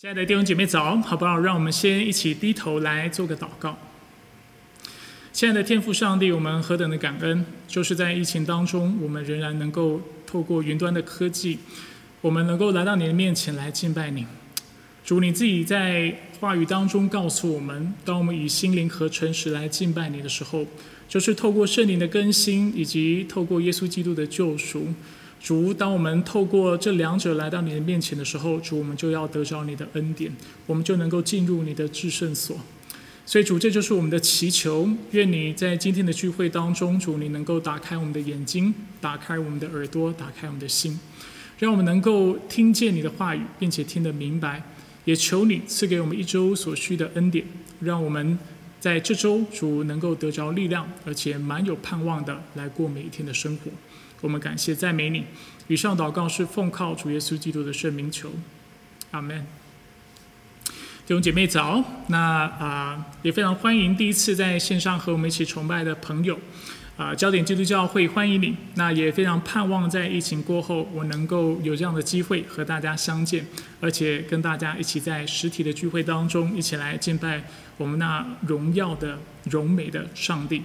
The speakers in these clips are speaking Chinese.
亲爱的弟兄姐妹早，好不好？让我们先一起低头来做个祷告。亲爱的天父上帝，我们何等的感恩，就是在疫情当中，我们仍然能够透过云端的科技，我们能够来到你的面前来敬拜你。主，你自己在话语当中告诉我们，当我们以心灵和诚实来敬拜你的时候，就是透过圣灵的更新，以及透过耶稣基督的救赎。主，当我们透过这两者来到你的面前的时候，主，我们就要得着你的恩典，我们就能够进入你的至圣所。所以，主，这就是我们的祈求。愿你在今天的聚会当中，主，你能够打开我们的眼睛，打开我们的耳朵，打开我们的心，让我们能够听见你的话语，并且听得明白。也求你赐给我们一周所需的恩典，让我们在这周主能够得着力量，而且满有盼望的来过每一天的生活。我们感谢赞美你。以上祷告是奉靠主耶稣基督的圣名求，阿门。弟兄姐妹早，那啊也非常欢迎第一次在线上和我们一起崇拜的朋友，啊焦点基督教会欢迎你。那也非常盼望在疫情过后，我能够有这样的机会和大家相见，而且跟大家一起在实体的聚会当中一起来敬拜我们那荣耀的荣美的上帝。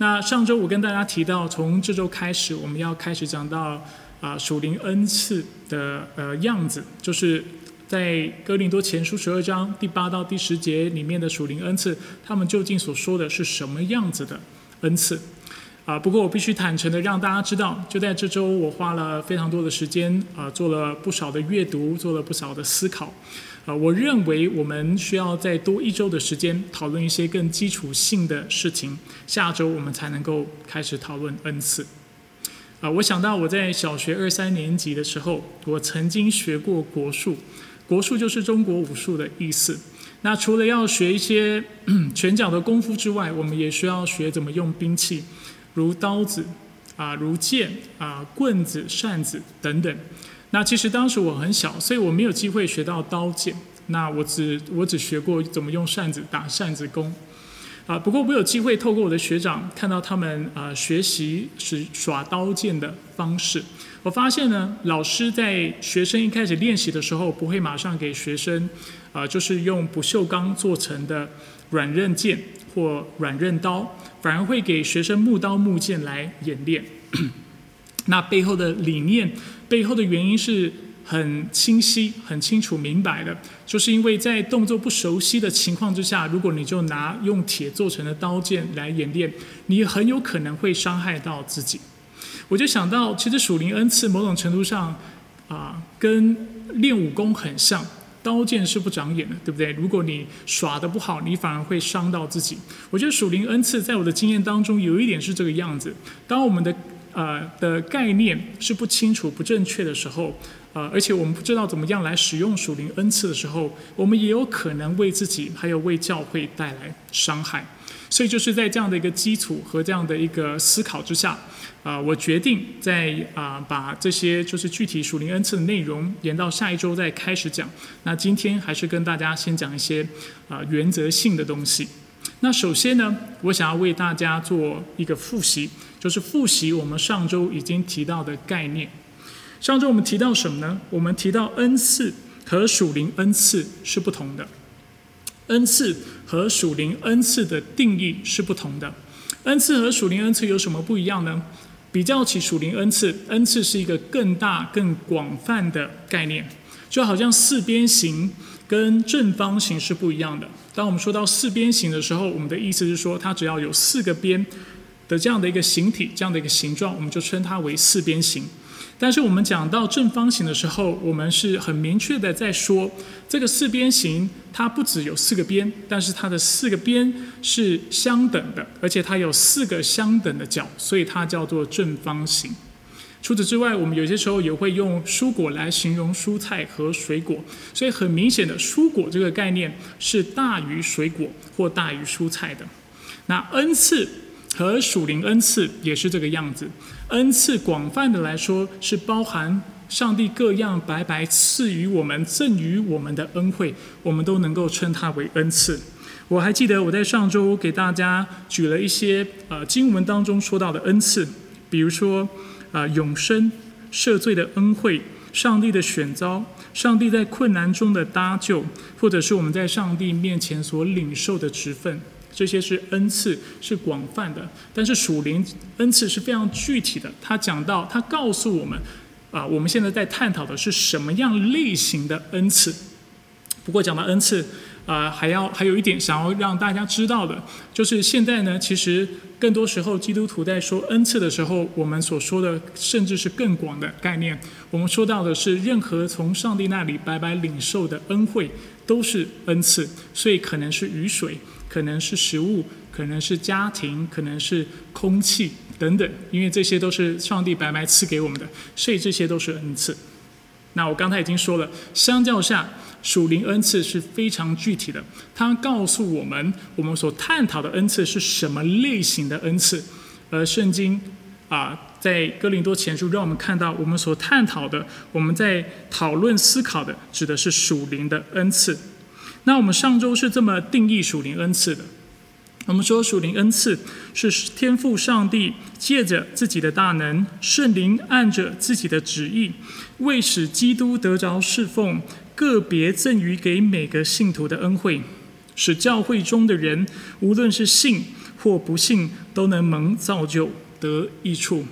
那上周我跟大家提到，从这周开始，我们要开始讲到啊属灵恩赐的呃样子，就是在哥林多前书十二章第八到第十节里面的属灵恩赐，他们究竟所说的是什么样子的恩赐？啊，不过我必须坦诚的让大家知道，就在这周，我花了非常多的时间啊，做了不少的阅读，做了不少的思考。啊，我认为我们需要再多一周的时间讨论一些更基础性的事情，下周我们才能够开始讨论恩赐。啊，我想到我在小学二三年级的时候，我曾经学过国术，国术就是中国武术的意思。那除了要学一些 拳脚的功夫之外，我们也需要学怎么用兵器，如刀子啊，如剑啊，棍子、扇子等等。那其实当时我很小，所以我没有机会学到刀剑。那我只我只学过怎么用扇子打扇子功，啊，不过我有机会透过我的学长看到他们啊学习是耍刀剑的方式。我发现呢，老师在学生一开始练习的时候，不会马上给学生啊，就是用不锈钢做成的软刃剑或软刃刀，反而会给学生木刀木剑来演练。那背后的理念。背后的原因是很清晰、很清楚、明白的，就是因为在动作不熟悉的情况之下，如果你就拿用铁做成的刀剑来演练，你很有可能会伤害到自己。我就想到，其实属灵恩赐某种程度上啊，跟练武功很像，刀剑是不长眼的，对不对？如果你耍的不好，你反而会伤到自己。我觉得属灵恩赐在我的经验当中有一点是这个样子，当我们的。呃的概念是不清楚、不正确的时候，呃，而且我们不知道怎么样来使用属灵恩赐的时候，我们也有可能为自己还有为教会带来伤害。所以就是在这样的一个基础和这样的一个思考之下，啊，我决定在啊把这些就是具体属灵恩赐的内容延到下一周再开始讲。那今天还是跟大家先讲一些啊原则性的东西。那首先呢，我想要为大家做一个复习。就是复习我们上周已经提到的概念。上周我们提到什么呢？我们提到恩赐和属灵恩赐是不同的。恩赐和属灵恩赐的定义是不同的。恩赐和属灵恩赐有什么不一样呢？比较起属灵恩赐，恩赐是一个更大、更广泛的概念，就好像四边形跟正方形是不一样的。当我们说到四边形的时候，我们的意思是说，它只要有四个边。的这样的一个形体，这样的一个形状，我们就称它为四边形。但是我们讲到正方形的时候，我们是很明确的在说，这个四边形它不只有四个边，但是它的四个边是相等的，而且它有四个相等的角，所以它叫做正方形。除此之外，我们有些时候也会用蔬果来形容蔬菜和水果，所以很明显的，蔬果这个概念是大于水果或大于蔬菜的。那恩赐。和属灵恩赐也是这个样子。恩赐广泛的来说，是包含上帝各样白白赐予我们、赠予我们的恩惠，我们都能够称它为恩赐。我还记得我在上周给大家举了一些呃经文当中说到的恩赐，比如说啊永生、赦罪的恩惠、上帝的选召、上帝在困难中的搭救，或者是我们在上帝面前所领受的职分，这些是恩赐，是广泛的。但是属灵恩赐是非常具体的。他讲到，他告诉我们，啊，我们现在在探讨的是什么样类型的恩赐。不过讲到恩赐。啊，还要还有一点想要让大家知道的，就是现在呢，其实更多时候基督徒在说恩赐的时候，我们所说的甚至是更广的概念。我们说到的是，任何从上帝那里白白领受的恩惠都是恩赐，所以可能是雨水，可能是食物，可能是家庭，可能是空气等等，因为这些都是上帝白白赐给我们的，所以这些都是恩赐。那我刚才已经说了，相较下。属灵恩赐是非常具体的，它告诉我们我们所探讨的恩赐是什么类型的恩赐。而圣经啊，在哥林多前书让我们看到，我们所探讨的，我们在讨论思考的，指的是属灵的恩赐。那我们上周是这么定义属灵恩赐的：我们说属灵恩赐是天赋上帝借着自己的大能，圣灵按着自己的旨意，为使基督得着侍奉。个别赠予给每个信徒的恩惠，使教会中的人，无论是信或不信，都能蒙造就得益处。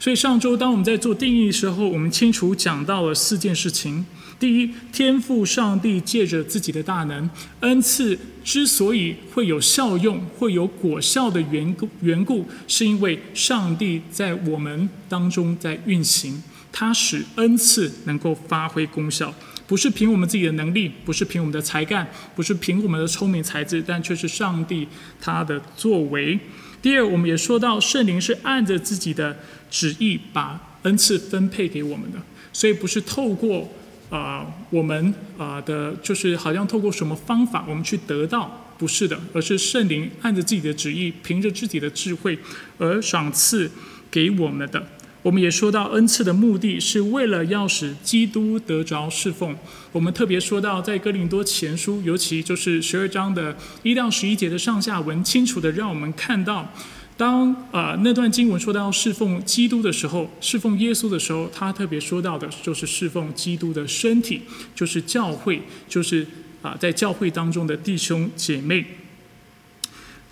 所以上周当我们在做定义的时候，我们清楚讲到了四件事情：第一，天赋上帝借着自己的大能，恩赐之所以会有效用、会有果效的缘故，缘故是因为上帝在我们当中在运行，他使恩赐能够发挥功效。不是凭我们自己的能力，不是凭我们的才干，不是凭我们的聪明才智，但却是上帝他的作为。第二，我们也说到圣灵是按着自己的旨意把恩赐分配给我们的，所以不是透过啊我们啊的，就是好像透过什么方法我们去得到，不是的，而是圣灵按着自己的旨意，凭着自己的智慧而赏赐给我们的。我们也说到恩赐的目的是为了要使基督得着侍奉。我们特别说到，在哥林多前书，尤其就是十二章的一到十一节的上下文，清楚的让我们看到，当啊那段经文说到侍奉基督的时候，侍奉耶稣的时候，他特别说到的就是侍奉基督的身体，就是教会，就是啊在教会当中的弟兄姐妹。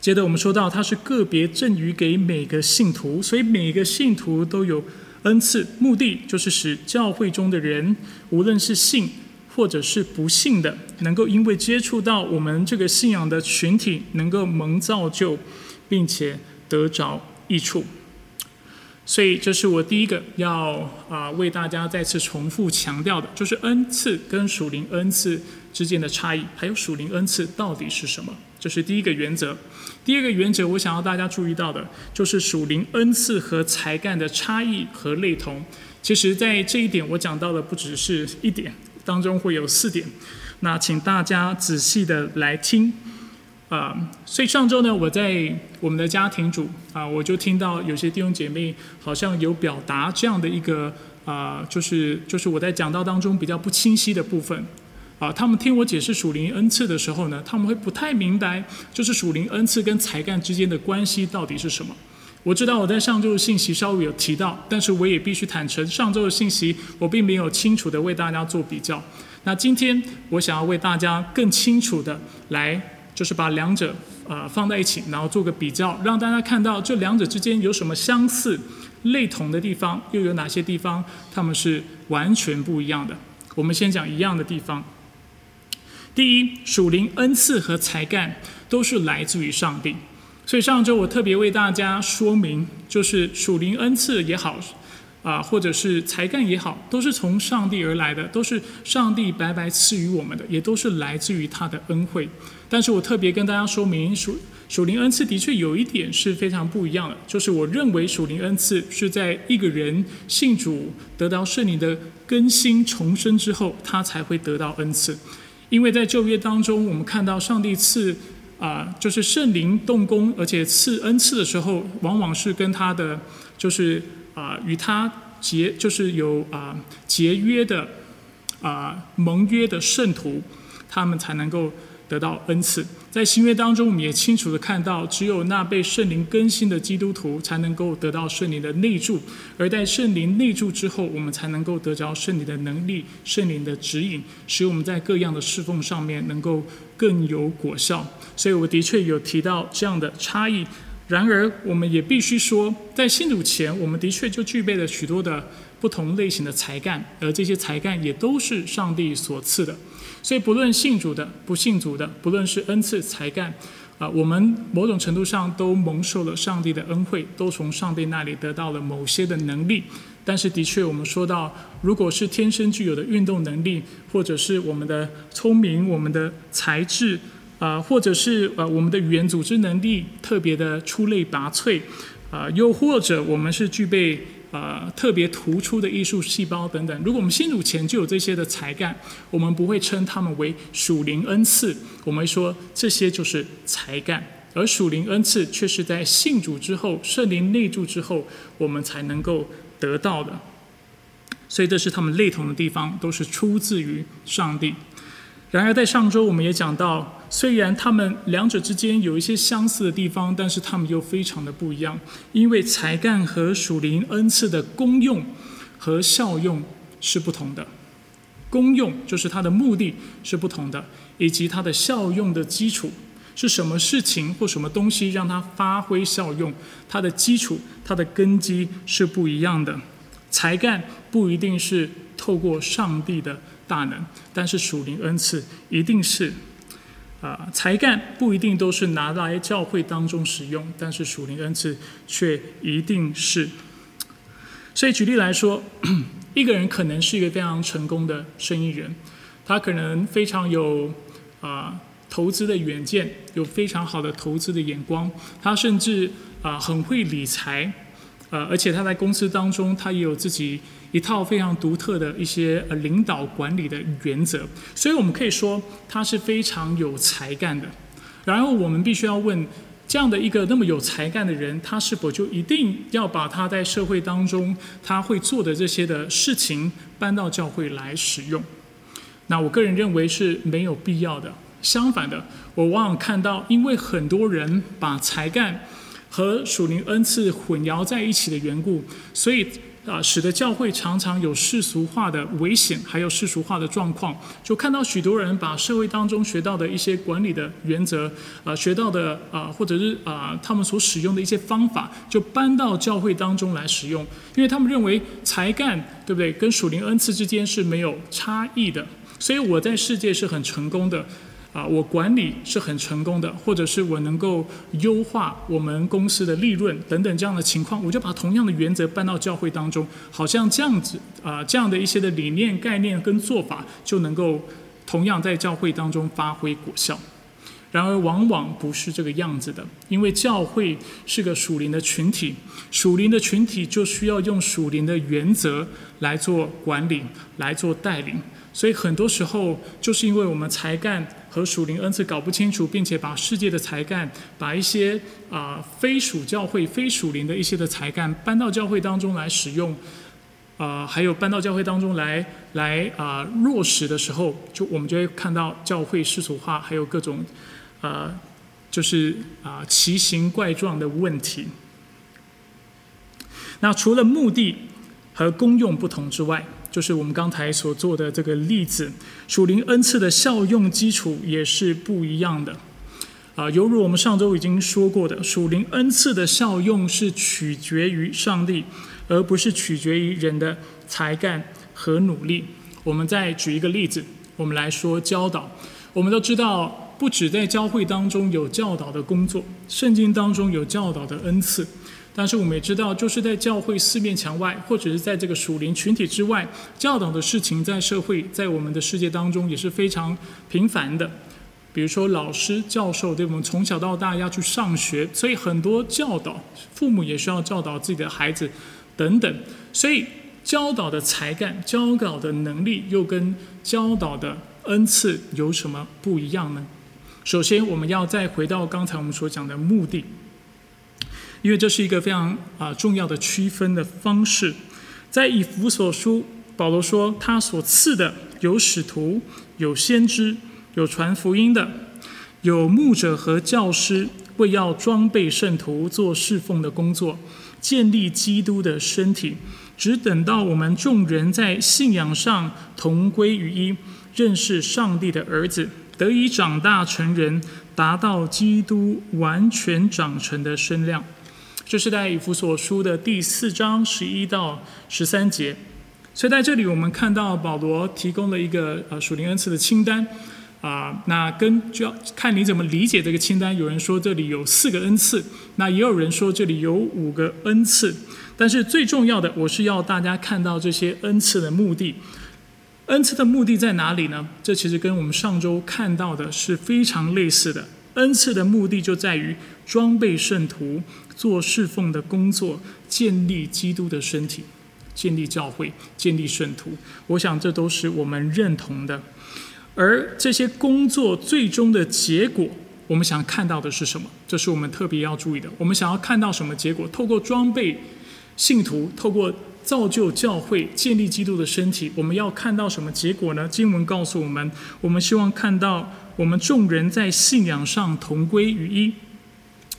接着我们说到，它是个别赠予给每个信徒，所以每个信徒都有恩赐，目的就是使教会中的人，无论是信或者是不信的，能够因为接触到我们这个信仰的群体，能够蒙造就，并且得着益处。所以这是我第一个要啊为大家再次重复强调的，就是恩赐跟属灵恩赐之间的差异，还有属灵恩赐到底是什么。这是第一个原则。第二个原则，我想要大家注意到的，就是属灵恩赐和才干的差异和类同。其实，在这一点，我讲到的不只是一点，当中会有四点。那请大家仔细的来听。啊，所以上周呢，我在我们的家庭组啊，我就听到有些弟兄姐妹好像有表达这样的一个啊，就是就是我在讲道当中比较不清晰的部分。啊，他们听我解释属灵恩赐的时候呢，他们会不太明白，就是属灵恩赐跟才干之间的关系到底是什么。我知道我在上周的信息稍微有提到，但是我也必须坦诚，上周的信息我并没有清楚的为大家做比较。那今天我想要为大家更清楚的来，就是把两者呃放在一起，然后做个比较，让大家看到这两者之间有什么相似、类同的地方，又有哪些地方他们是完全不一样的。我们先讲一样的地方。第一，属灵恩赐和才干都是来自于上帝，所以上周我特别为大家说明，就是属灵恩赐也好，啊，或者是才干也好，都是从上帝而来的，都是上帝白白赐予我们的，也都是来自于他的恩惠。但是我特别跟大家说明，属属灵恩赐的确有一点是非常不一样的，就是我认为属灵恩赐是在一个人信主得到圣灵的更新重生之后，他才会得到恩赐。因为在旧约当中，我们看到上帝赐啊，就是圣灵动工，而且赐恩赐的时候，往往是跟他的就是啊与他结，就是有啊结约的啊盟约的圣徒，他们才能够得到恩赐。在新约当中，我们也清楚的看到，只有那被圣灵更新的基督徒才能够得到圣灵的内助，而在圣灵内助之后，我们才能够得着圣灵的能力、圣灵的指引，使我们在各样的侍奉上面能够更有果效。所以，我的确有提到这样的差异。然而，我们也必须说，在信主前，我们的确就具备了许多的不同类型的才干，而这些才干也都是上帝所赐的。所以，不论信主的、不信主的，不论是恩赐才干，啊，我们某种程度上都蒙受了上帝的恩惠，都从上帝那里得到了某些的能力。但是，的确，我们说到，如果是天生具有的运动能力，或者是我们的聪明、我们的才智。啊，或者是呃，我们的语言组织能力特别的出类拔萃，啊，又或者我们是具备呃特别突出的艺术细胞等等。如果我们信主前就有这些的才干，我们不会称他们为属灵恩赐，我们说这些就是才干。而属灵恩赐却是在信主之后、圣灵内住之后，我们才能够得到的。所以这是他们类同的地方，都是出自于上帝。然而，在上周我们也讲到，虽然他们两者之间有一些相似的地方，但是他们又非常的不一样，因为才干和属灵恩赐的功用和效用是不同的。功用就是它的目的是不同的，以及它的效用的基础是什么事情或什么东西让它发挥效用，它的基础、它的根基是不一样的。才干不一定是透过上帝的。大能，但是属灵恩赐一定是，啊，才干不一定都是拿来教会当中使用，但是属灵恩赐却一定是。所以举例来说，一个人可能是一个非常成功的生意人，他可能非常有啊投资的远见，有非常好的投资的眼光，他甚至啊很会理财，呃，而且他在公司当中，他也有自己。一套非常独特的一些呃领导管理的原则，所以我们可以说他是非常有才干的。然后我们必须要问，这样的一个那么有才干的人，他是否就一定要把他在社会当中他会做的这些的事情搬到教会来使用？那我个人认为是没有必要的。相反的，我往往看到，因为很多人把才干和属灵恩赐混淆在一起的缘故，所以。啊，使得教会常常有世俗化的危险，还有世俗化的状况。就看到许多人把社会当中学到的一些管理的原则，啊，学到的啊，或者是啊，他们所使用的一些方法，就搬到教会当中来使用，因为他们认为才干，对不对？跟属灵恩赐之间是没有差异的。所以我在世界是很成功的。啊，我管理是很成功的，或者是我能够优化我们公司的利润等等这样的情况，我就把同样的原则搬到教会当中，好像这样子啊，这样的一些的理念、概念跟做法就能够同样在教会当中发挥果效。然而，往往不是这个样子的，因为教会是个属灵的群体，属灵的群体就需要用属灵的原则来做管理、来做带领。所以很多时候，就是因为我们才干和属灵恩赐搞不清楚，并且把世界的才干，把一些啊非属教会、非属灵的一些的才干搬到教会当中来使用，啊，还有搬到教会当中来来啊落实的时候，就我们就会看到教会世俗化，还有各种啊就是啊奇形怪状的问题。那除了目的和功用不同之外，就是我们刚才所做的这个例子，属灵恩赐的效用基础也是不一样的。啊，犹如我们上周已经说过的，属灵恩赐的效用是取决于上帝，而不是取决于人的才干和努力。我们再举一个例子，我们来说教导。我们都知道，不止在教会当中有教导的工作，圣经当中有教导的恩赐。但是我们也知道，就是在教会四面墙外，或者是在这个属灵群体之外，教导的事情在社会，在我们的世界当中也是非常频繁的。比如说老师、教授，对我们从小到大要去上学，所以很多教导，父母也需要教导自己的孩子，等等。所以教导的才干、教导的能力，又跟教导的恩赐有什么不一样呢？首先，我们要再回到刚才我们所讲的目的。因为这是一个非常啊重要的区分的方式，在以弗所书，保罗说他所赐的有使徒、有先知、有传福音的，有牧者和教师为要装备圣徒做侍奉的工作，建立基督的身体。只等到我们众人在信仰上同归于一，认识上帝的儿子，得以长大成人，达到基督完全长成的身量。这是在以弗所书的第四章十一到十三节。所以在这里，我们看到保罗提供了一个呃属灵恩赐的清单啊。那跟就要看你怎么理解这个清单。有人说这里有四个恩赐，那也有人说这里有五个恩赐。但是最重要的，我是要大家看到这些恩赐的目的。恩赐的目的在哪里呢？这其实跟我们上周看到的是非常类似的。恩赐的目的就在于装备圣徒做侍奉的工作，建立基督的身体，建立教会，建立圣徒。我想这都是我们认同的。而这些工作最终的结果，我们想看到的是什么？这是我们特别要注意的。我们想要看到什么结果？透过装备。信徒透过造就教会、建立基督的身体，我们要看到什么结果呢？经文告诉我们，我们希望看到我们众人在信仰上同归于一，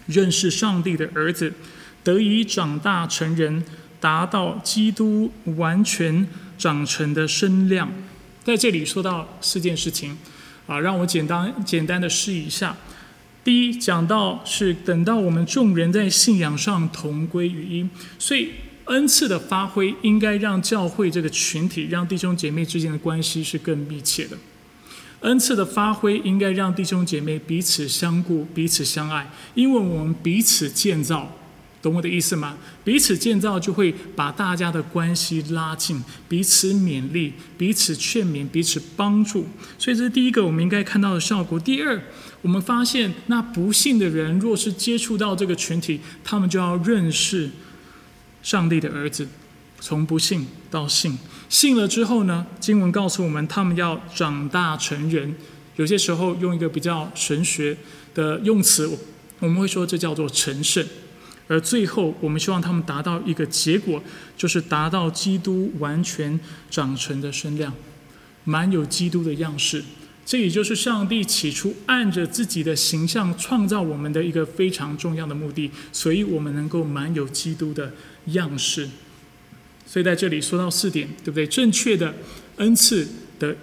认识上帝的儿子，得以长大成人，达到基督完全长成的身量。在这里说到四件事情，啊，让我简单简单的试一下。第一讲到是等到我们众人在信仰上同归于一，所以恩赐的发挥应该让教会这个群体，让弟兄姐妹之间的关系是更密切的。恩赐的发挥应该让弟兄姐妹彼此相顾、彼此相爱，因为我们彼此建造。懂我的意思吗？彼此建造就会把大家的关系拉近，彼此勉励、彼此劝勉、彼此帮助。所以这是第一个我们应该看到的效果。第二，我们发现那不幸的人若是接触到这个群体，他们就要认识上帝的儿子，从不信到信。信了之后呢？经文告诉我们，他们要长大成人。有些时候用一个比较神学的用词，我们会说这叫做成圣。而最后，我们希望他们达到一个结果，就是达到基督完全长成的身量，满有基督的样式。这也就是上帝起初按着自己的形象创造我们的一个非常重要的目的，所以我们能够满有基督的样式。所以在这里说到四点，对不对？正确的恩赐的。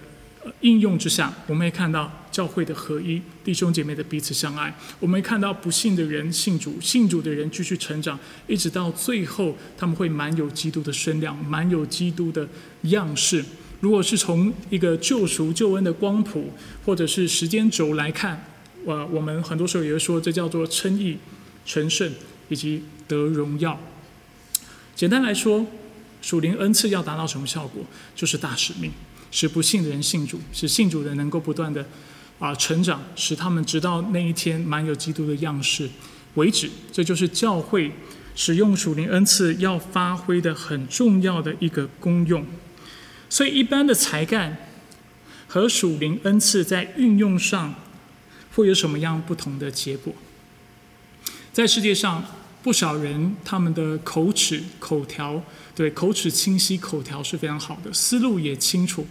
应用之下，我们也看到教会的合一，弟兄姐妹的彼此相爱。我们看到不信的人信主，信主的人继续成长，一直到最后，他们会满有基督的身量，满有基督的样式。如果是从一个救赎救恩的光谱，或者是时间轴来看，呃，我们很多时候也会说，这叫做称义、成圣以及得荣耀。简单来说，属灵恩赐要达到什么效果，就是大使命。使不信的人信主，使信主的人能够不断的啊成长，使他们直到那一天满有基督的样式为止。这就是教会使用属灵恩赐要发挥的很重要的一个功用。所以，一般的才干和属灵恩赐在运用上会有什么样不同的结果？在世界上，不少人他们的口齿口条。对，口齿清晰，口条是非常好的，思路也清楚，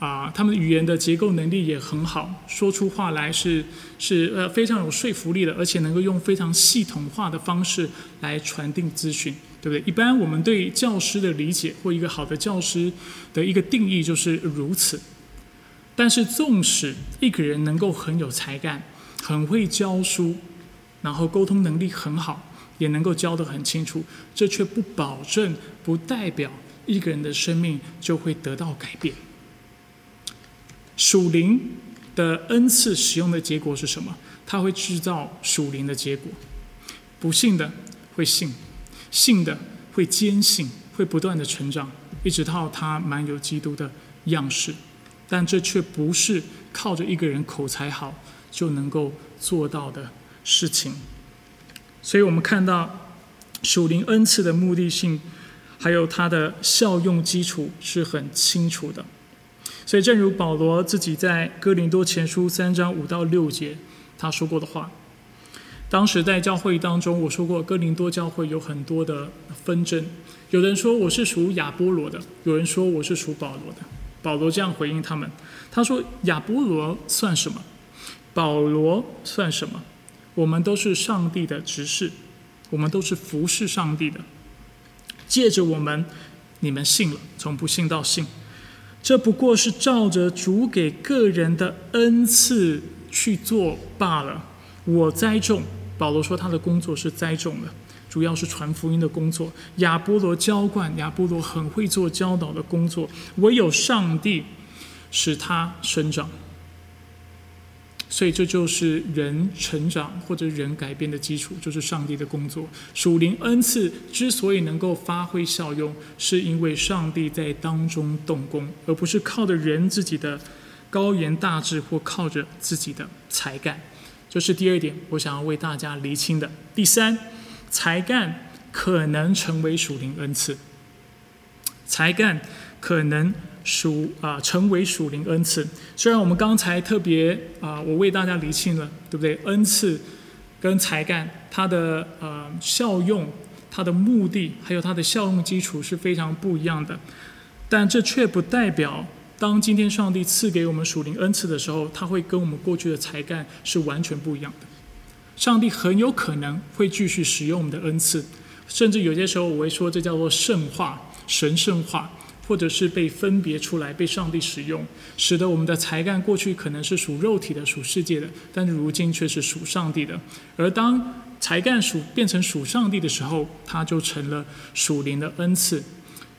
啊，他们语言的结构能力也很好，说出话来是是呃非常有说服力的，而且能够用非常系统化的方式来传递资讯，对不对？一般我们对教师的理解或一个好的教师的一个定义就是如此。但是，纵使一个人能够很有才干，很会教书，然后沟通能力很好。也能够教得很清楚，这却不保证、不代表一个人的生命就会得到改变。属灵的恩赐使用的结果是什么？它会制造属灵的结果。不信的会信，信的会坚信，会不断的成长，一直到他满有基督的样式。但这却不是靠着一个人口才好就能够做到的事情。所以我们看到属灵恩赐的目的性，还有它的效用基础是很清楚的。所以，正如保罗自己在哥林多前书三章五到六节他说过的话，当时在教会当中，我说过哥林多教会有很多的纷争，有人说我是属亚波罗的，有人说我是属保罗的。保罗这样回应他们，他说：“亚波罗算什么？保罗算什么？我们都是上帝的执事，我们都是服侍上帝的。借着我们，你们信了，从不信到信，这不过是照着主给个人的恩赐去做罢了。我栽种，保罗说他的工作是栽种的，主要是传福音的工作。亚波罗浇灌，亚波罗很会做教导的工作。唯有上帝使他生长。所以这就是人成长或者人改变的基础，就是上帝的工作。属灵恩赐之所以能够发挥效用，是因为上帝在当中动工，而不是靠着人自己的高言大志或靠着自己的才干。这是第二点，我想要为大家厘清的。第三，才干可能成为属灵恩赐，才干可能。属啊，成为属灵恩赐。虽然我们刚才特别啊，我为大家理清了，对不对？恩赐跟才干，它的呃效用、它的目的，还有它的效用基础是非常不一样的。但这却不代表，当今天上帝赐给我们属灵恩赐的时候，它会跟我们过去的才干是完全不一样的。上帝很有可能会继续使用我们的恩赐，甚至有些时候我会说，这叫做圣化、神圣化。或者是被分别出来，被上帝使用，使得我们的才干过去可能是属肉体的、属世界的，但是如今却是属上帝的。而当才干属变成属上帝的时候，它就成了属灵的恩赐。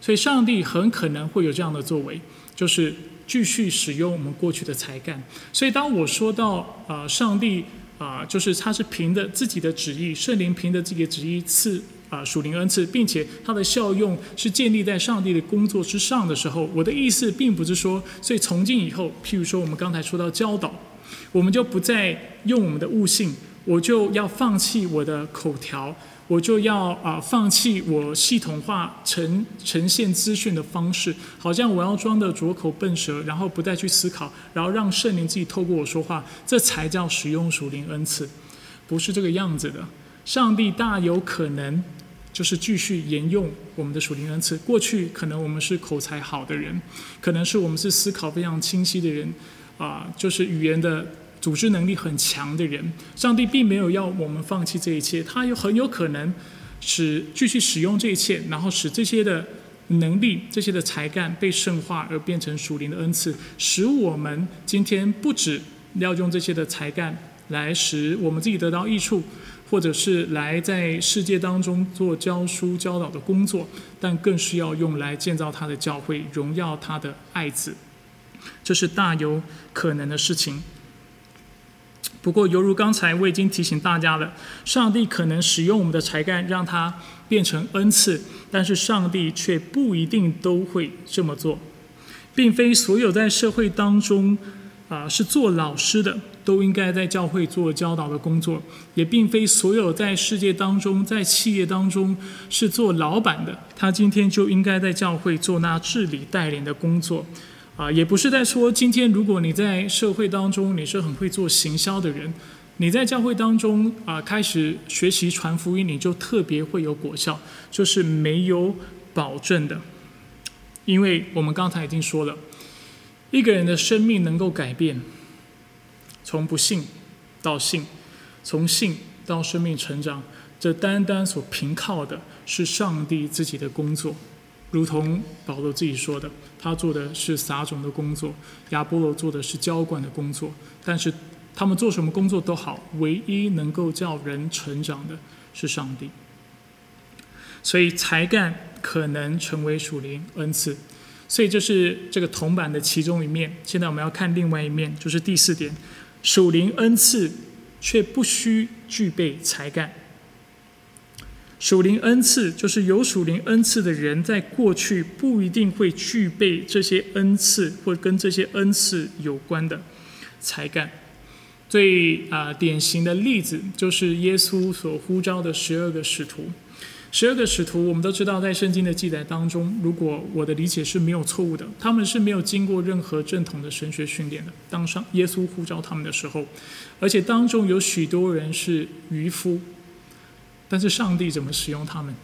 所以，上帝很可能会有这样的作为，就是继续使用我们过去的才干。所以，当我说到啊，上帝啊，就是他是凭着自己的旨意，圣灵凭着自己的旨意赐。啊，属灵恩赐，并且它的效用是建立在上帝的工作之上的时候，我的意思并不是说，所以从今以后，譬如说我们刚才说到教导，我们就不再用我们的悟性，我就要放弃我的口条，我就要啊放弃我系统化呈呈现资讯的方式，好像我要装的拙口笨舌，然后不再去思考，然后让圣灵自己透过我说话，这才叫使用属灵恩赐，不是这个样子的。上帝大有可能。就是继续沿用我们的属灵恩赐。过去可能我们是口才好的人，可能是我们是思考非常清晰的人，啊，就是语言的组织能力很强的人。上帝并没有要我们放弃这一切，他有很有可能使继续使用这一切，然后使这些的能力、这些的才干被圣化，而变成属灵的恩赐，使我们今天不止要用这些的才干来使我们自己得到益处。或者是来在世界当中做教书教导的工作，但更是要用来建造他的教会，荣耀他的爱子，这是大有可能的事情。不过，犹如刚才我已经提醒大家了，上帝可能使用我们的才干让它变成恩赐，但是上帝却不一定都会这么做，并非所有在社会当中啊是做老师的。都应该在教会做教导的工作，也并非所有在世界当中、在企业当中是做老板的，他今天就应该在教会做那治理带领的工作，啊，也不是在说今天如果你在社会当中你是很会做行销的人，你在教会当中啊开始学习传福音，你就特别会有果效，就是没有保证的，因为我们刚才已经说了，一个人的生命能够改变。从不信到信，从信到生命成长，这单单所凭靠的是上帝自己的工作。如同保罗自己说的，他做的是撒种的工作，亚波罗做的是浇灌的工作。但是他们做什么工作都好，唯一能够叫人成长的是上帝。所以才干可能成为属灵恩赐。所以这是这个铜板的其中一面。现在我们要看另外一面，就是第四点。属灵恩赐却不需具备才干。属灵恩赐就是有属灵恩赐的人，在过去不一定会具备这些恩赐或跟这些恩赐有关的才干。最啊典型的例子就是耶稣所呼召的十二个使徒。十二个使徒，我们都知道，在圣经的记载当中，如果我的理解是没有错误的，他们是没有经过任何正统的神学训练的。当上耶稣呼召他们的时候，而且当中有许多人是渔夫，但是上帝怎么使用他们？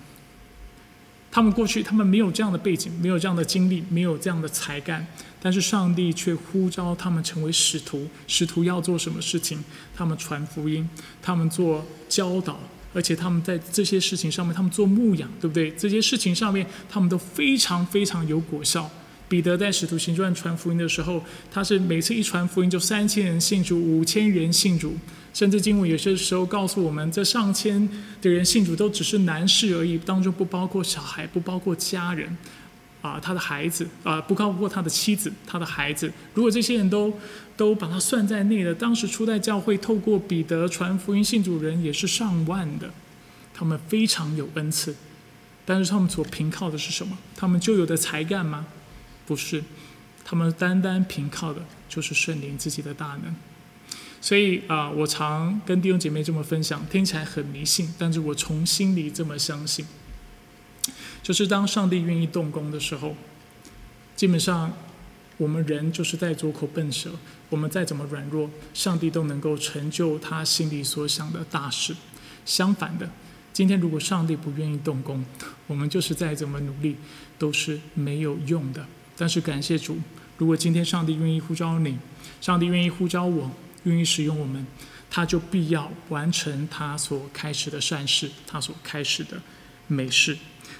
他们过去他们没有这样的背景，没有这样的经历，没有这样的才干，但是上帝却呼召他们成为使徒。使徒要做什么事情？他们传福音，他们做教导，而且他们在这些事情上面，他们做牧养，对不对？这些事情上面，他们都非常非常有果效。彼得在使徒行传传福音的时候，他是每次一传福音就三千人信主，五千人信主。甚至经文有些时候告诉我们，这上千的人信主都只是男士而已，当中不包括小孩，不包括家人，啊，他的孩子，啊，不包括他的妻子，他的孩子。如果这些人都都把他算在内的，当时初代教会透过彼得传福音信主人也是上万的，他们非常有恩赐，但是他们所凭靠的是什么？他们就有的才干吗？不是，他们单单凭靠的就是圣灵自己的大能。所以啊，我常跟弟兄姐妹这么分享，听起来很迷信，但是我从心里这么相信，就是当上帝愿意动工的时候，基本上我们人就是在左口笨舌，我们再怎么软弱，上帝都能够成就他心里所想的大事。相反的，今天如果上帝不愿意动工，我们就是再怎么努力都是没有用的。但是感谢主，如果今天上帝愿意呼召你，上帝愿意呼召我。愿意使用我们，他就必要完成他所开始的善事，他所开始的美事。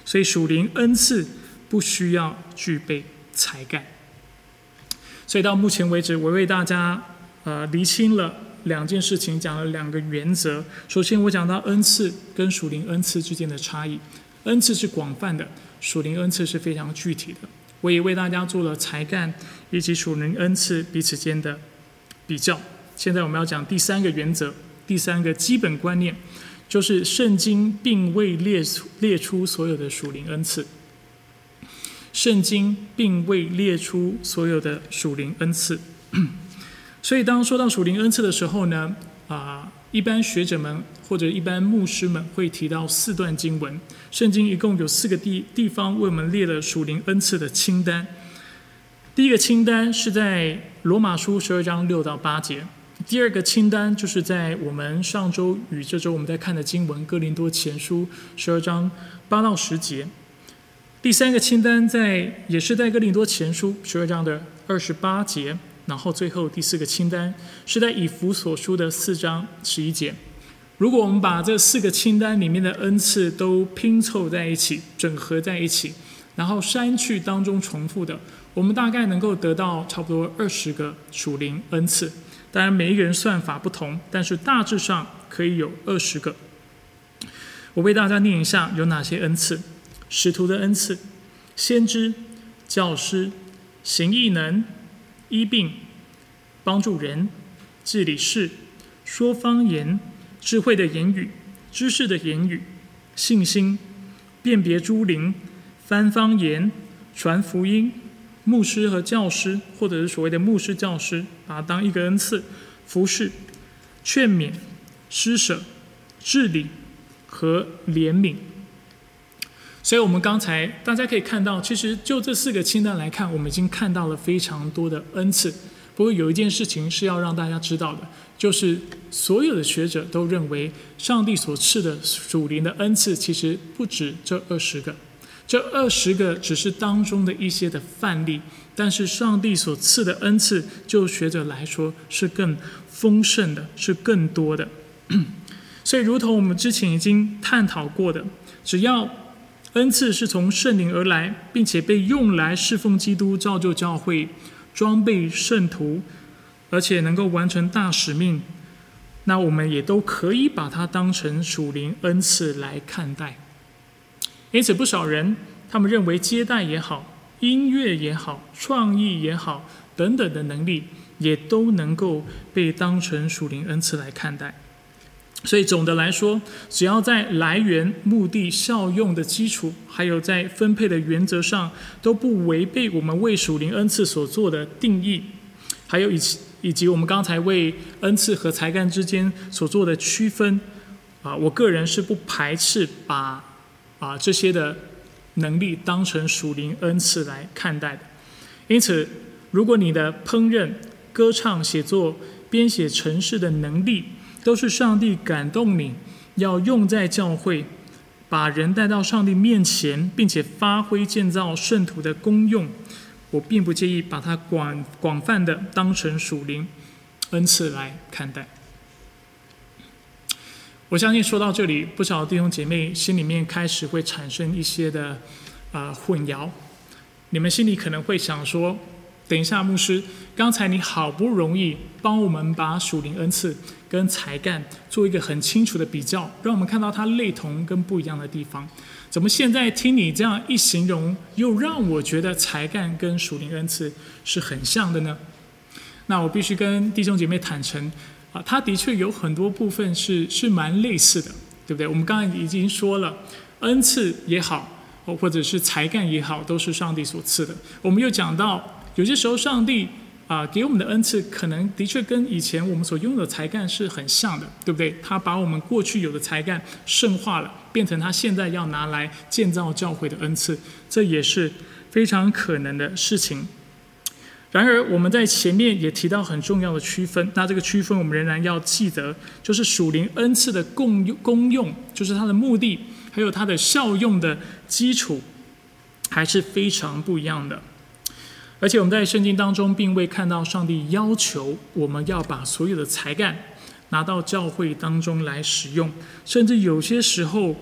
所以属灵恩赐不需要具备才干。所以到目前为止，我为大家呃厘清了两件事情，讲了两个原则。首先，我讲到恩赐跟属灵恩赐之间的差异。恩赐是广泛的，属灵恩赐是非常具体的。我也为大家做了才干以及属灵恩赐彼此间的比较。现在我们要讲第三个原则，第三个基本观念，就是圣经并未列出列出所有的属灵恩赐。圣经并未列出所有的属灵恩赐，所以当说到属灵恩赐的时候呢，啊，一般学者们或者一般牧师们会提到四段经文。圣经一共有四个地地方为我们列了属灵恩赐的清单。第一个清单是在罗马书十二章六到八节。第二个清单就是在我们上周与这周我们在看的经文《哥林多前书》十二章八到十节。第三个清单在也是在《哥林多前书》十二章的二十八节。然后最后第四个清单是在以弗所书的四章十一节。如果我们把这四个清单里面的恩赐都拼凑在一起、整合在一起，然后删去当中重复的，我们大概能够得到差不多二十个属灵恩赐。当然，每一个人算法不同，但是大致上可以有二十个。我为大家念一下有哪些恩赐：使徒的恩赐、先知、教师、行异能、医病、帮助人、治理事、说方言、智慧的言语、知识的言语、信心、辨别诸灵、翻方言、传福音。牧师和教师，或者是所谓的牧师教师，把它当一个恩赐，服侍、劝勉、施舍、治理和怜悯。所以，我们刚才大家可以看到，其实就这四个清单来看，我们已经看到了非常多的恩赐。不过，有一件事情是要让大家知道的，就是所有的学者都认为，上帝所赐的属灵的恩赐，其实不止这二十个。这二十个只是当中的一些的范例，但是上帝所赐的恩赐，就学者来说是更丰盛的，是更多的。所以，如同我们之前已经探讨过的，只要恩赐是从圣灵而来，并且被用来侍奉基督、造就教会、装备圣徒，而且能够完成大使命，那我们也都可以把它当成属灵恩赐来看待。因此，不少人他们认为接待也好、音乐也好、创意也好等等的能力，也都能够被当成属灵恩赐来看待。所以，总的来说，只要在来源、目的、效用的基础，还有在分配的原则上，都不违背我们为属灵恩赐所做的定义，还有以及以及我们刚才为恩赐和才干之间所做的区分，啊，我个人是不排斥把。啊，这些的能力当成属灵恩赐来看待的。因此，如果你的烹饪、歌唱、写作、编写城市的能力，都是上帝感动你要用在教会，把人带到上帝面前，并且发挥建造圣徒的功用，我并不介意把它广广泛的当成属灵恩赐来看待。我相信说到这里，不少弟兄姐妹心里面开始会产生一些的啊混淆。你们心里可能会想说：“等一下，牧师，刚才你好不容易帮我们把属灵恩赐跟才干做一个很清楚的比较，让我们看到它类同跟不一样的地方，怎么现在听你这样一形容，又让我觉得才干跟属灵恩赐是很像的呢？”那我必须跟弟兄姐妹坦诚。啊，它的确有很多部分是是蛮类似的，对不对？我们刚才已经说了，恩赐也好，或或者是才干也好，都是上帝所赐的。我们又讲到，有些时候上帝啊给我们的恩赐，可能的确跟以前我们所拥有的才干是很像的，对不对？他把我们过去有的才干圣化了，变成他现在要拿来建造教会的恩赐，这也是非常可能的事情。然而，我们在前面也提到很重要的区分。那这个区分，我们仍然要记得，就是属灵恩赐的共用功用，就是它的目的，还有它的效用的基础，还是非常不一样的。而且，我们在圣经当中，并未看到上帝要求我们要把所有的才干拿到教会当中来使用，甚至有些时候，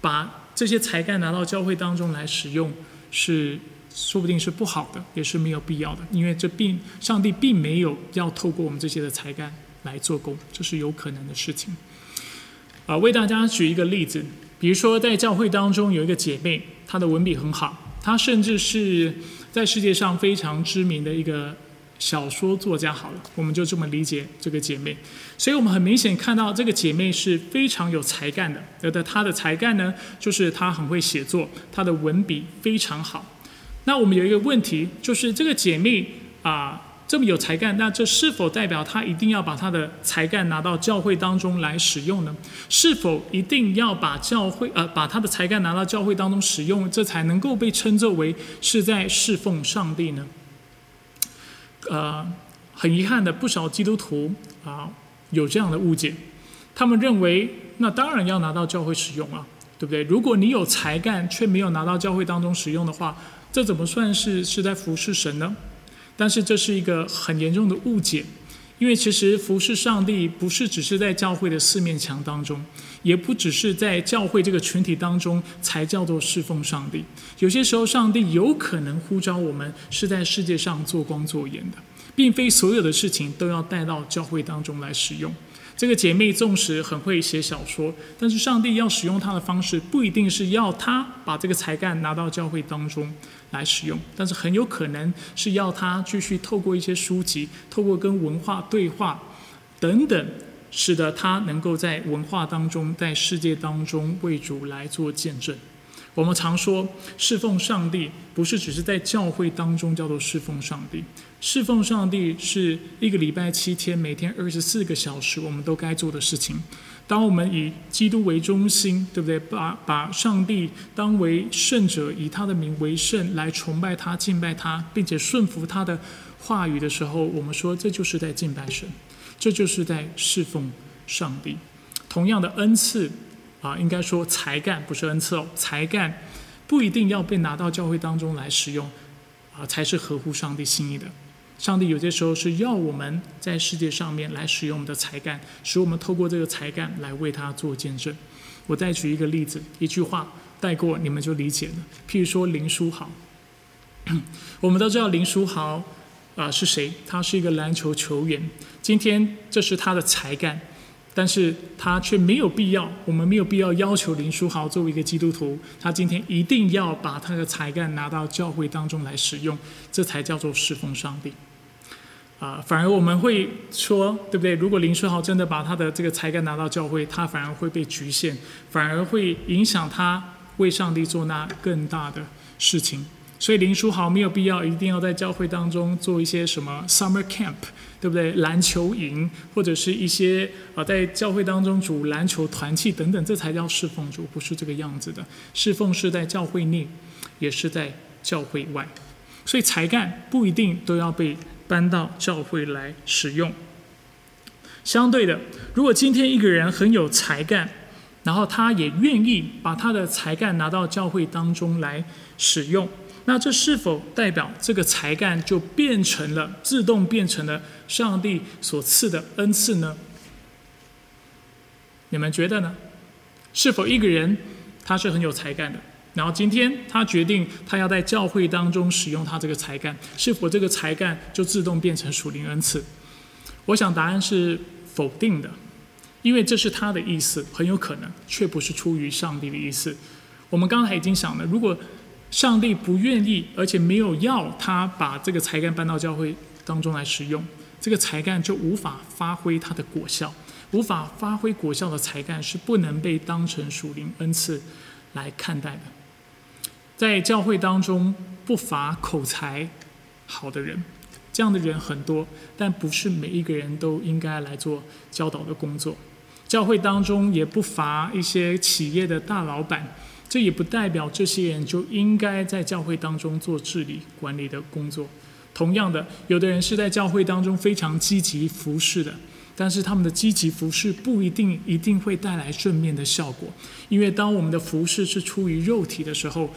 把这些才干拿到教会当中来使用是。说不定是不好的，也是没有必要的，因为这并上帝并没有要透过我们这些的才干来做工，这是有可能的事情。啊，为大家举一个例子，比如说在教会当中有一个姐妹，她的文笔很好，她甚至是在世界上非常知名的一个小说作家。好了，我们就这么理解这个姐妹。所以我们很明显看到这个姐妹是非常有才干的。觉得她的才干呢，就是她很会写作，她的文笔非常好。那我们有一个问题，就是这个姐妹啊这么有才干，那这是否代表她一定要把她的才干拿到教会当中来使用呢？是否一定要把教会呃把她的才干拿到教会当中使用，这才能够被称作为是在侍奉上帝呢？呃，很遗憾的，不少基督徒啊有这样的误解，他们认为那当然要拿到教会使用啊，对不对？如果你有才干却没有拿到教会当中使用的话，这怎么算是是在服侍神呢？但是这是一个很严重的误解，因为其实服侍上帝不是只是在教会的四面墙当中，也不只是在教会这个群体当中才叫做侍奉上帝。有些时候，上帝有可能呼召我们是在世界上做光做盐的，并非所有的事情都要带到教会当中来使用。这个姐妹纵使很会写小说，但是上帝要使用她的方式，不一定是要她把这个才干拿到教会当中来使用，但是很有可能是要他继续透过一些书籍，透过跟文化对话等等，使得他能够在文化当中，在世界当中为主来做见证。我们常说侍奉上帝，不是只是在教会当中叫做侍奉上帝。侍奉上帝是一个礼拜七天，每天二十四个小时，我们都该做的事情。当我们以基督为中心，对不对？把把上帝当为圣者，以他的名为圣，来崇拜他、敬拜他，并且顺服他的话语的时候，我们说这就是在敬拜神，这就是在侍奉上帝。同样的恩赐。啊，应该说才干不是恩赐哦，才干不一定要被拿到教会当中来使用，啊，才是合乎上帝心意的。上帝有些时候是要我们在世界上面来使用我们的才干，使我们透过这个才干来为他做见证。我再举一个例子，一句话带过你们就理解了。譬如说林书豪，我们都知道林书豪啊是谁？他是一个篮球球员。今天这是他的才干。但是他却没有必要，我们没有必要要求林书豪作为一个基督徒，他今天一定要把他的才干拿到教会当中来使用，这才叫做侍奉上帝。啊，反而我们会说，对不对？如果林书豪真的把他的这个才干拿到教会，他反而会被局限，反而会影响他为上帝做那更大的事情。所以林书豪没有必要一定要在教会当中做一些什么 summer camp，对不对？篮球营或者是一些啊，在教会当中组篮球团契等等，这才叫侍奉主，不是这个样子的。侍奉是在教会内，也是在教会外。所以才干不一定都要被搬到教会来使用。相对的，如果今天一个人很有才干，然后他也愿意把他的才干拿到教会当中来使用。那这是否代表这个才干就变成了自动变成了上帝所赐的恩赐呢？你们觉得呢？是否一个人他是很有才干的，然后今天他决定他要在教会当中使用他这个才干，是否这个才干就自动变成属灵恩赐？我想答案是否定的，因为这是他的意思，很有可能却不是出于上帝的意思。我们刚才已经想了，如果上帝不愿意，而且没有要他把这个才干搬到教会当中来使用，这个才干就无法发挥它的果效。无法发挥果效的才干是不能被当成属灵恩赐来看待的。在教会当中不乏口才好的人，这样的人很多，但不是每一个人都应该来做教导的工作。教会当中也不乏一些企业的大老板。这也不代表这些人就应该在教会当中做治理管理的工作。同样的，有的人是在教会当中非常积极服侍的，但是他们的积极服侍不一定一定会带来正面的效果。因为当我们的服侍是出于肉体的时候，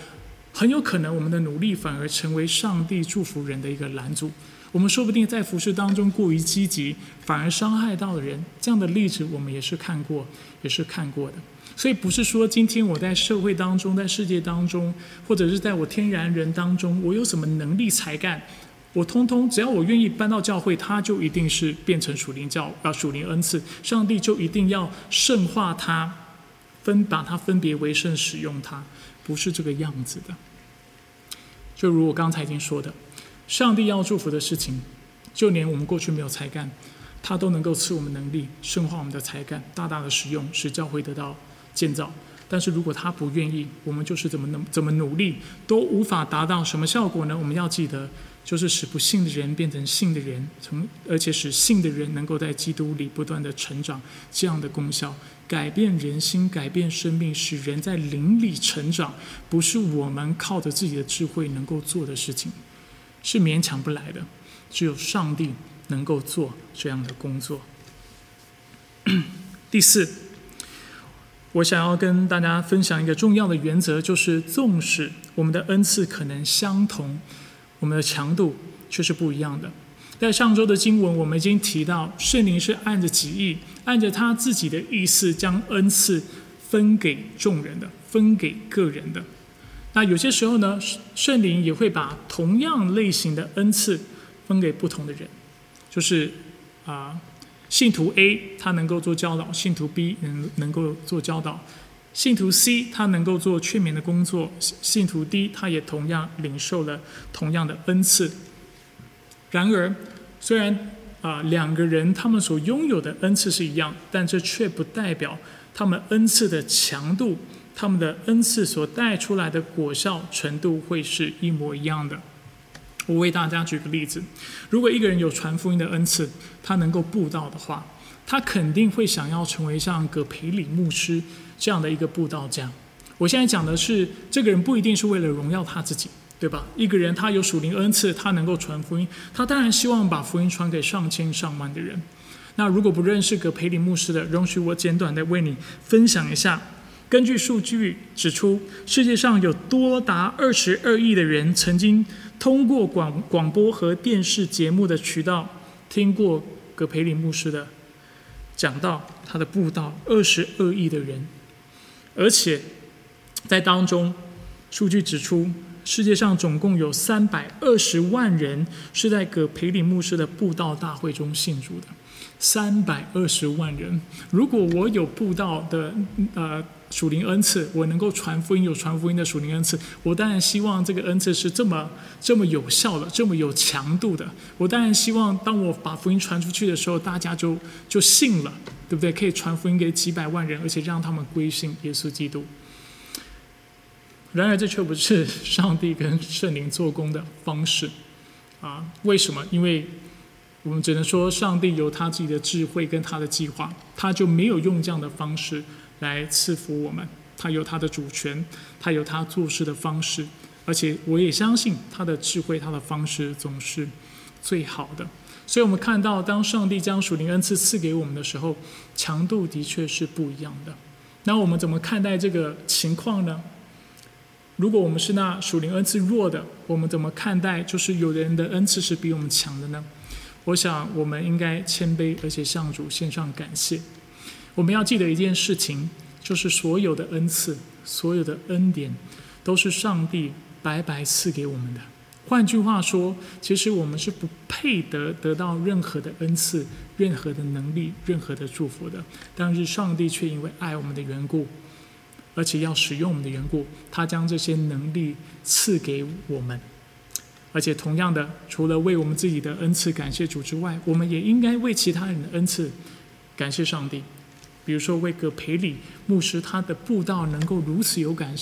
很有可能我们的努力反而成为上帝祝福人的一个拦阻。我们说不定在服侍当中过于积极，反而伤害到了人。这样的例子我们也是看过，也是看过的。所以不是说今天我在社会当中，在世界当中，或者是在我天然人当中，我有什么能力才干，我通通只要我愿意搬到教会，他就一定是变成属灵教啊属灵恩赐，上帝就一定要圣化他，分把它分别为圣使用它，不是这个样子的。就如我刚才已经说的，上帝要祝福的事情，就连我们过去没有才干，他都能够赐我们能力，深化我们的才干，大大的使用，使教会得到。建造，但是如果他不愿意，我们就是怎么能怎么努力都无法达到什么效果呢？我们要记得，就是使不信的人变成信的人，从而且使信的人能够在基督里不断的成长，这样的功效改变人心，改变生命，使人在灵里成长，不是我们靠着自己的智慧能够做的事情，是勉强不来的，只有上帝能够做这样的工作。第四。我想要跟大家分享一个重要的原则，就是纵使我们的恩赐可能相同，我们的强度却是不一样的。在上周的经文，我们已经提到，圣灵是按着己意，按着他自己的意思，将恩赐分给众人的，分给个人的。那有些时候呢，圣灵也会把同样类型的恩赐分给不同的人，就是啊。信徒 A 他能够做教导，信徒 B 能能够做教导，信徒 C 他能够做劝勉的工作，信徒 D 他也同样领受了同样的恩赐。然而，虽然啊两个人他们所拥有的恩赐是一样，但这却不代表他们恩赐的强度，他们的恩赐所带出来的果效程度会是一模一样的。我为大家举个例子：如果一个人有传福音的恩赐，他能够布道的话，他肯定会想要成为像葛培里牧师这样的一个布道家。我现在讲的是，这个人不一定是为了荣耀他自己，对吧？一个人他有属灵恩赐，他能够传福音，他当然希望把福音传给上千上万的人。那如果不认识葛培里牧师的，容许我简短的为你分享一下。根据数据指出，世界上有多达二十二亿的人曾经通过广广播和电视节目的渠道听过葛培里牧师的讲道，他的布道。二十二亿的人，而且在当中，数据指出，世界上总共有三百二十万人是在葛培里牧师的布道大会中信主的。三百二十万人，如果我有布道的呃属灵恩赐，我能够传福音，有传福音的属灵恩赐，我当然希望这个恩赐是这么这么有效的，这么有强度的。我当然希望，当我把福音传出去的时候，大家就就信了，对不对？可以传福音给几百万人，而且让他们归信耶稣基督。然而，这却不是上帝跟圣灵做工的方式啊？为什么？因为。我们只能说，上帝有他自己的智慧跟他的计划，他就没有用这样的方式来赐福我们。他有他的主权，他有他做事的方式，而且我也相信他的智慧，他的方式总是最好的。所以，我们看到，当上帝将属灵恩赐赐给我们的时候，强度的确是不一样的。那我们怎么看待这个情况呢？如果我们是那属灵恩赐弱的，我们怎么看待就是有的人的恩赐是比我们强的呢？我想我们应该谦卑，而且向主献上感谢。我们要记得一件事情，就是所有的恩赐、所有的恩典，都是上帝白白赐给我们的。换句话说，其实我们是不配得得到任何的恩赐、任何的能力、任何的祝福的。但是上帝却因为爱我们的缘故，而且要使用我们的缘故，他将这些能力赐给我们。而且同样的，除了为我们自己的恩赐感谢主之外，我们也应该为其他人的恩赐感谢上帝。比如说，为葛培里牧师他的布道能够如此有感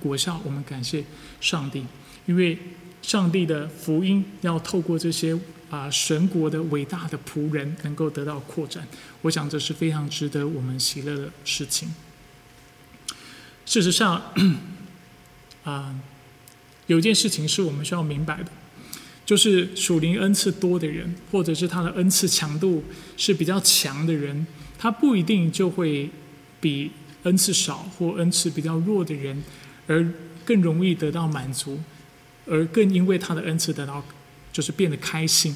果效，我们感谢上帝，因为。上帝的福音要透过这些啊神国的伟大的仆人，能够得到扩展。我想这是非常值得我们喜乐的事情。事实上，啊，有件事情是我们需要明白的，就是属灵恩赐多的人，或者是他的恩赐强度是比较强的人，他不一定就会比恩赐少或恩赐比较弱的人而更容易得到满足。而更因为他的恩赐得到，就是变得开心，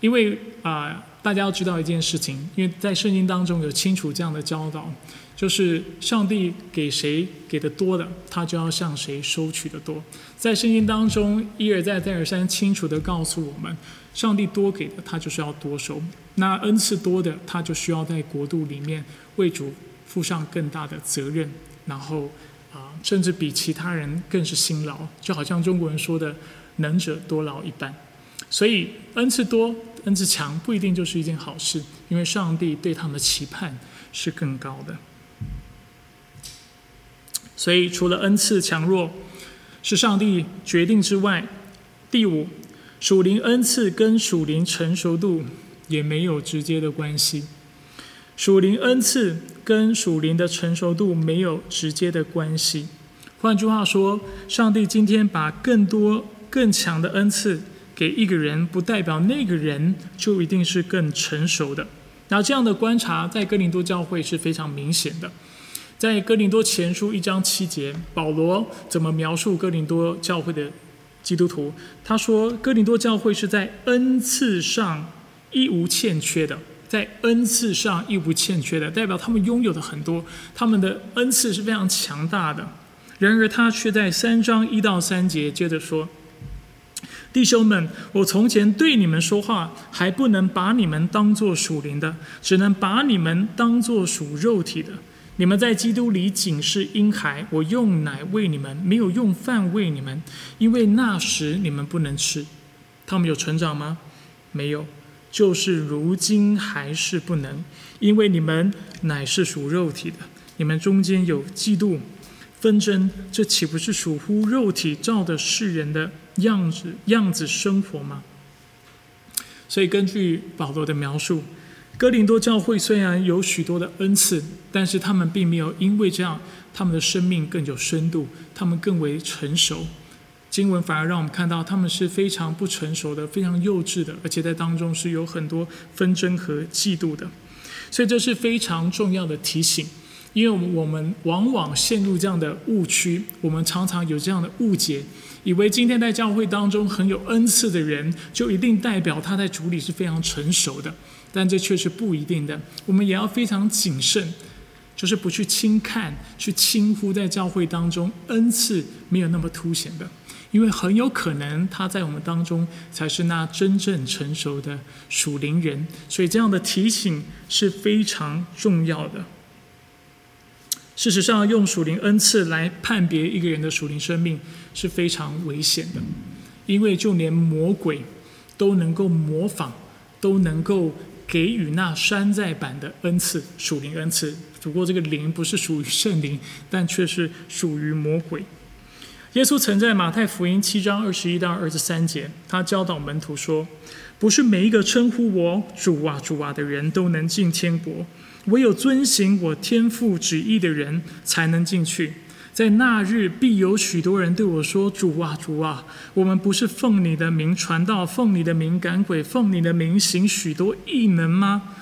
因为啊，大家要知道一件事情，因为在圣经当中有清楚这样的教导，就是上帝给谁给的多的，他就要向谁收取的多。在圣经当中一而再再而三清楚的告诉我们，上帝多给的他就是要多收，那恩赐多的他就需要在国度里面为主负上更大的责任，然后。啊，甚至比其他人更是辛劳，就好像中国人说的“能者多劳”一般。所以恩赐多、恩赐强不一定就是一件好事，因为上帝对他们的期盼是更高的。所以除了恩赐强弱是上帝决定之外，第五，属灵恩赐跟属灵成熟度也没有直接的关系。属灵恩赐。跟属灵的成熟度没有直接的关系。换句话说，上帝今天把更多、更强的恩赐给一个人，不代表那个人就一定是更成熟的。然后这样的观察在哥林多教会是非常明显的。在哥林多前书一章七节，保罗怎么描述哥林多教会的基督徒？他说，哥林多教会是在恩赐上一无欠缺的。在恩赐上亦无欠缺的，代表他们拥有的很多，他们的恩赐是非常强大的。然而他却在三章一到三节接着说：“弟兄们，我从前对你们说话，还不能把你们当作属灵的，只能把你们当作属肉体的。你们在基督里仅是婴孩，我用奶喂你们，没有用饭喂你们，因为那时你们不能吃。他们有成长吗？没有。”就是如今还是不能，因为你们乃是属肉体的，你们中间有嫉妒、纷争，这岂不是属乎肉体照的世人的样子样子生活吗？所以根据保罗的描述，哥林多教会虽然有许多的恩赐，但是他们并没有因为这样，他们的生命更有深度，他们更为成熟。经文反而让我们看到，他们是非常不成熟的，非常幼稚的，而且在当中是有很多纷争和嫉妒的。所以这是非常重要的提醒，因为我们往往陷入这样的误区，我们常常有这样的误解，以为今天在教会当中很有恩赐的人，就一定代表他在主里是非常成熟的，但这却是不一定的。我们也要非常谨慎，就是不去轻看、去轻忽在教会当中恩赐没有那么凸显的。因为很有可能他在我们当中才是那真正成熟的属灵人，所以这样的提醒是非常重要的。事实上，用属灵恩赐来判别一个人的属灵生命是非常危险的，因为就连魔鬼都能够模仿，都能够给予那山寨版的恩赐属灵恩赐。不过，这个灵不是属于圣灵，但却是属于魔鬼。耶稣曾在马太福音七章二十一到二十三节，他教导门徒说：“不是每一个称呼我主啊主啊的人都能进天国，唯有遵行我天父旨意的人才能进去。在那日，必有许多人对我说：主啊主啊，我们不是奉你的名传道，奉你的名赶鬼，奉你的名行许多异能吗？”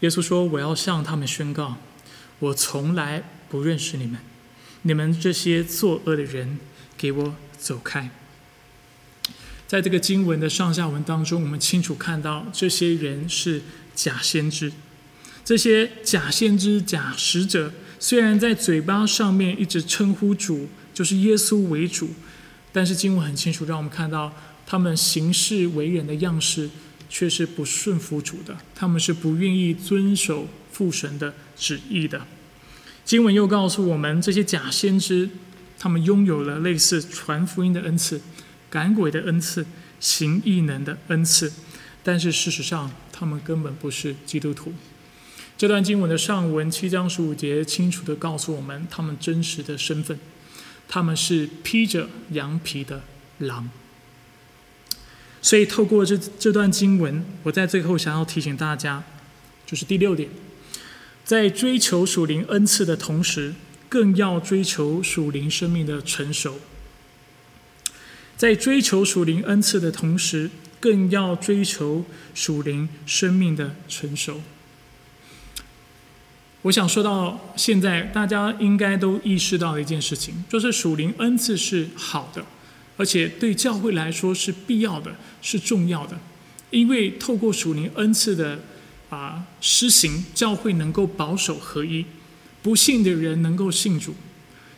耶稣说：“我要向他们宣告。”我从来不认识你们，你们这些作恶的人，给我走开。”在这个经文的上下文当中，我们清楚看到这些人是假先知，这些假先知、假使者，虽然在嘴巴上面一直称呼主就是耶稣为主，但是经文很清楚让我们看到，他们行事为人的样式却是不顺服主的，他们是不愿意遵守父神的旨意的。经文又告诉我们，这些假先知，他们拥有了类似传福音的恩赐。赶鬼的恩赐，行异能的恩赐，但是事实上，他们根本不是基督徒。这段经文的上文七章十五节清楚的告诉我们他们真实的身份，他们是披着羊皮的狼。所以，透过这这段经文，我在最后想要提醒大家，就是第六点，在追求属灵恩赐的同时，更要追求属灵生命的成熟。在追求属灵恩赐的同时，更要追求属灵生命的成熟。我想说到现在，大家应该都意识到的一件事情，就是属灵恩赐是好的，而且对教会来说是必要的，是重要的。因为透过属灵恩赐的啊施行，教会能够保守合一，不信的人能够信主。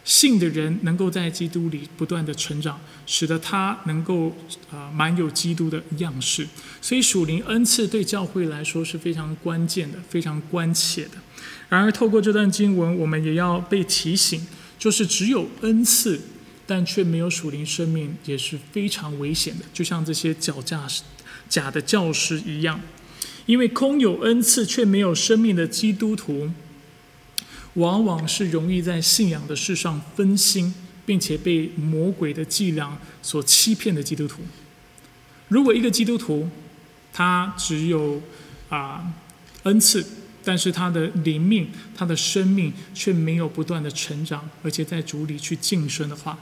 信的人能够在基督里不断的成长，使得他能够啊满有基督的样式。所以属灵恩赐对教会来说是非常关键的、非常关切的。然而，透过这段经文，我们也要被提醒，就是只有恩赐，但却没有属灵生命，也是非常危险的。就像这些脚架假的教师一样，因为空有恩赐却没有生命的基督徒。往往是容易在信仰的事上分心，并且被魔鬼的伎俩所欺骗的基督徒。如果一个基督徒他只有啊恩赐，但是他的灵命、他的生命却没有不断的成长，而且在主里去晋升的话，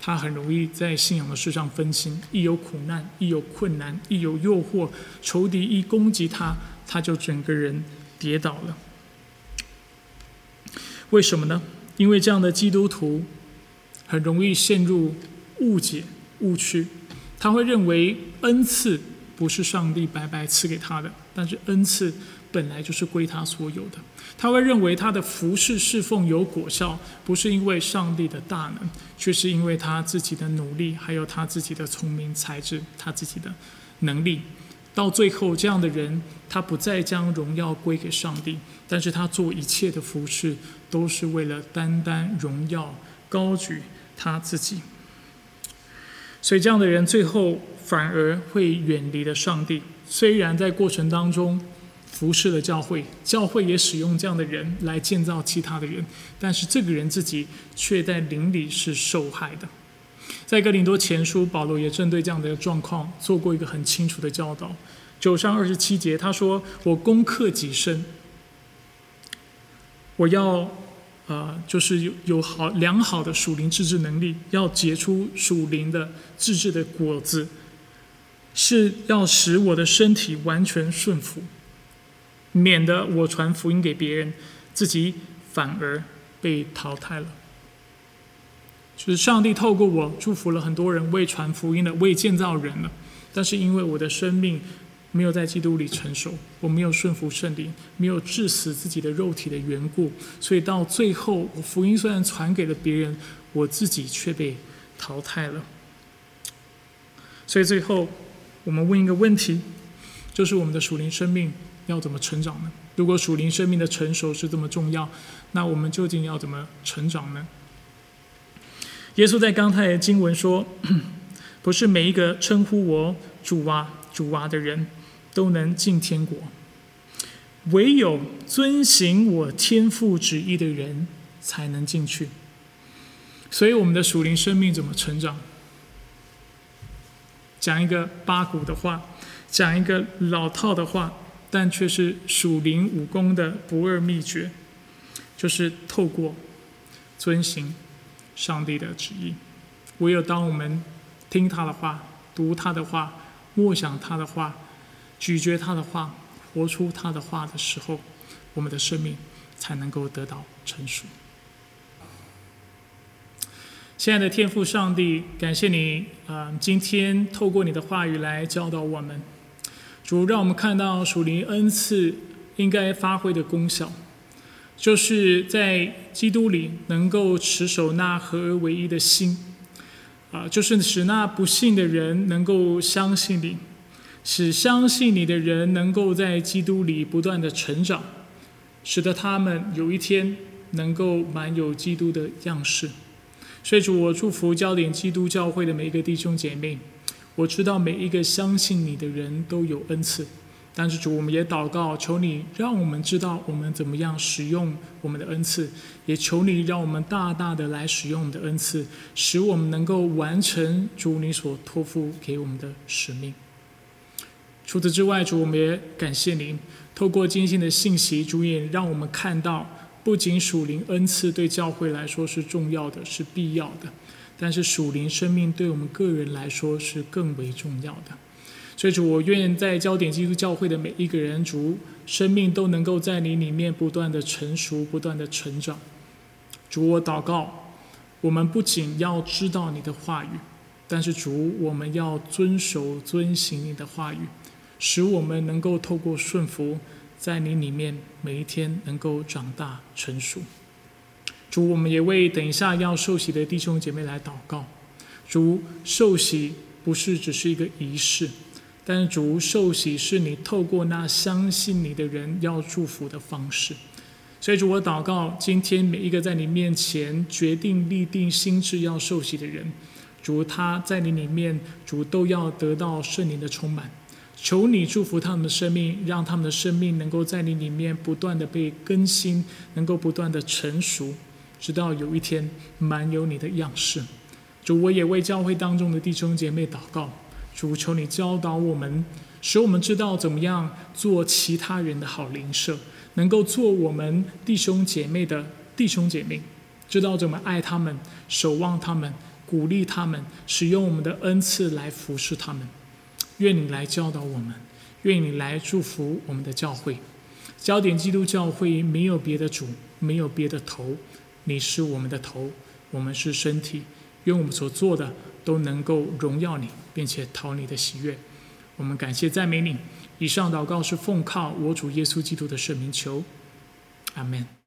他很容易在信仰的事上分心。一有苦难，一有困难，一有诱惑，仇敌一攻击他，他就整个人跌倒了。为什么呢？因为这样的基督徒很容易陷入误解、误区。他会认为恩赐不是上帝白白赐给他的，但是恩赐本来就是归他所有的。他会认为他的服侍侍奉有果效，不是因为上帝的大能，却是因为他自己的努力，还有他自己的聪明才智，他自己的能力。到最后，这样的人他不再将荣耀归给上帝，但是他做一切的服侍。都是为了单单荣耀高举他自己，所以这样的人最后反而会远离了上帝。虽然在过程当中服侍了教会，教会也使用这样的人来建造其他的人，但是这个人自己却在灵里是受害的。在哥林多前书，保罗也针对这样的状况做过一个很清楚的教导。九章二十七节，他说：“我攻克己身，我要。”啊，就是有有好良好的属灵自制能力，要结出属灵的自制的果子，是要使我的身体完全顺服，免得我传福音给别人，自己反而被淘汰了。就是上帝透过我祝福了很多人，为传福音的，为建造人了，但是因为我的生命。没有在基督里成熟，我没有顺服圣灵，没有致死自己的肉体的缘故，所以到最后，福音虽然传给了别人，我自己却被淘汰了。所以最后，我们问一个问题，就是我们的属灵生命要怎么成长呢？如果属灵生命的成熟是这么重要，那我们究竟要怎么成长呢？耶稣在刚才的经文说：“ 不是每一个称呼我主啊、主啊的人。”都能进天国，唯有遵行我天父旨意的人才能进去。所以，我们的属灵生命怎么成长？讲一个八股的话，讲一个老套的话，但却是属灵武功的不二秘诀，就是透过遵行上帝的旨意。唯有当我们听他的话、读他的话、默想他的话。咀嚼他的话，活出他的话的时候，我们的生命才能够得到成熟。亲爱的天父上帝，感谢你啊！今天透过你的话语来教导我们，主让我们看到属灵恩赐应该发挥的功效，就是在基督里能够持守那合而为一的心啊，就是使那不信的人能够相信你，使相信你的人能够在基督里不断的成长，使得他们有一天能够满有基督的样式。所以主，我祝福焦点基督教会的每一个弟兄姐妹。我知道每一个相信你的人都有恩赐，但是主，我们也祷告，求你让我们知道我们怎么样使用我们的恩赐，也求你让我们大大的来使用我们的恩赐，使我们能够完成主你所托付给我们的使命。除此之外，主，我们也感谢您，透过今天的信息，主也让我们看到。不仅属灵恩赐对教会来说是重要的，是必要的，但是属灵生命对我们个人来说是更为重要的。所以主，我愿在焦点基督教会的每一个人，主生命都能够在你里面不断的成熟，不断的成长。主，我祷告，我们不仅要知道你的话语，但是主，我们要遵守遵行你的话语，使我们能够透过顺服。在你里面，每一天能够长大成熟。主，我们也为等一下要受洗的弟兄姐妹来祷告。主，受洗不是只是一个仪式，但是主受洗是你透过那相信你的人要祝福的方式。所以主，我祷告，今天每一个在你面前决定立定心智要受洗的人，主他在你里面，主都要得到圣灵的充满。求你祝福他们的生命，让他们的生命能够在你里面不断的被更新，能够不断的成熟，直到有一天满有你的样式。主，我也为教会当中的弟兄姐妹祷告。主，求你教导我们，使我们知道怎么样做其他人的好邻舍，能够做我们弟兄姐妹的弟兄姐妹，知道怎么爱他们，守望他们，鼓励他们，使用我们的恩赐来服侍他们。愿你来教导我们，愿你来祝福我们的教会。焦点基督教会没有别的主，没有别的头，你是我们的头，我们是身体。愿我们所做的都能够荣耀你，并且讨你的喜悦。我们感谢赞美你。以上祷告是奉靠我主耶稣基督的圣名求，阿门。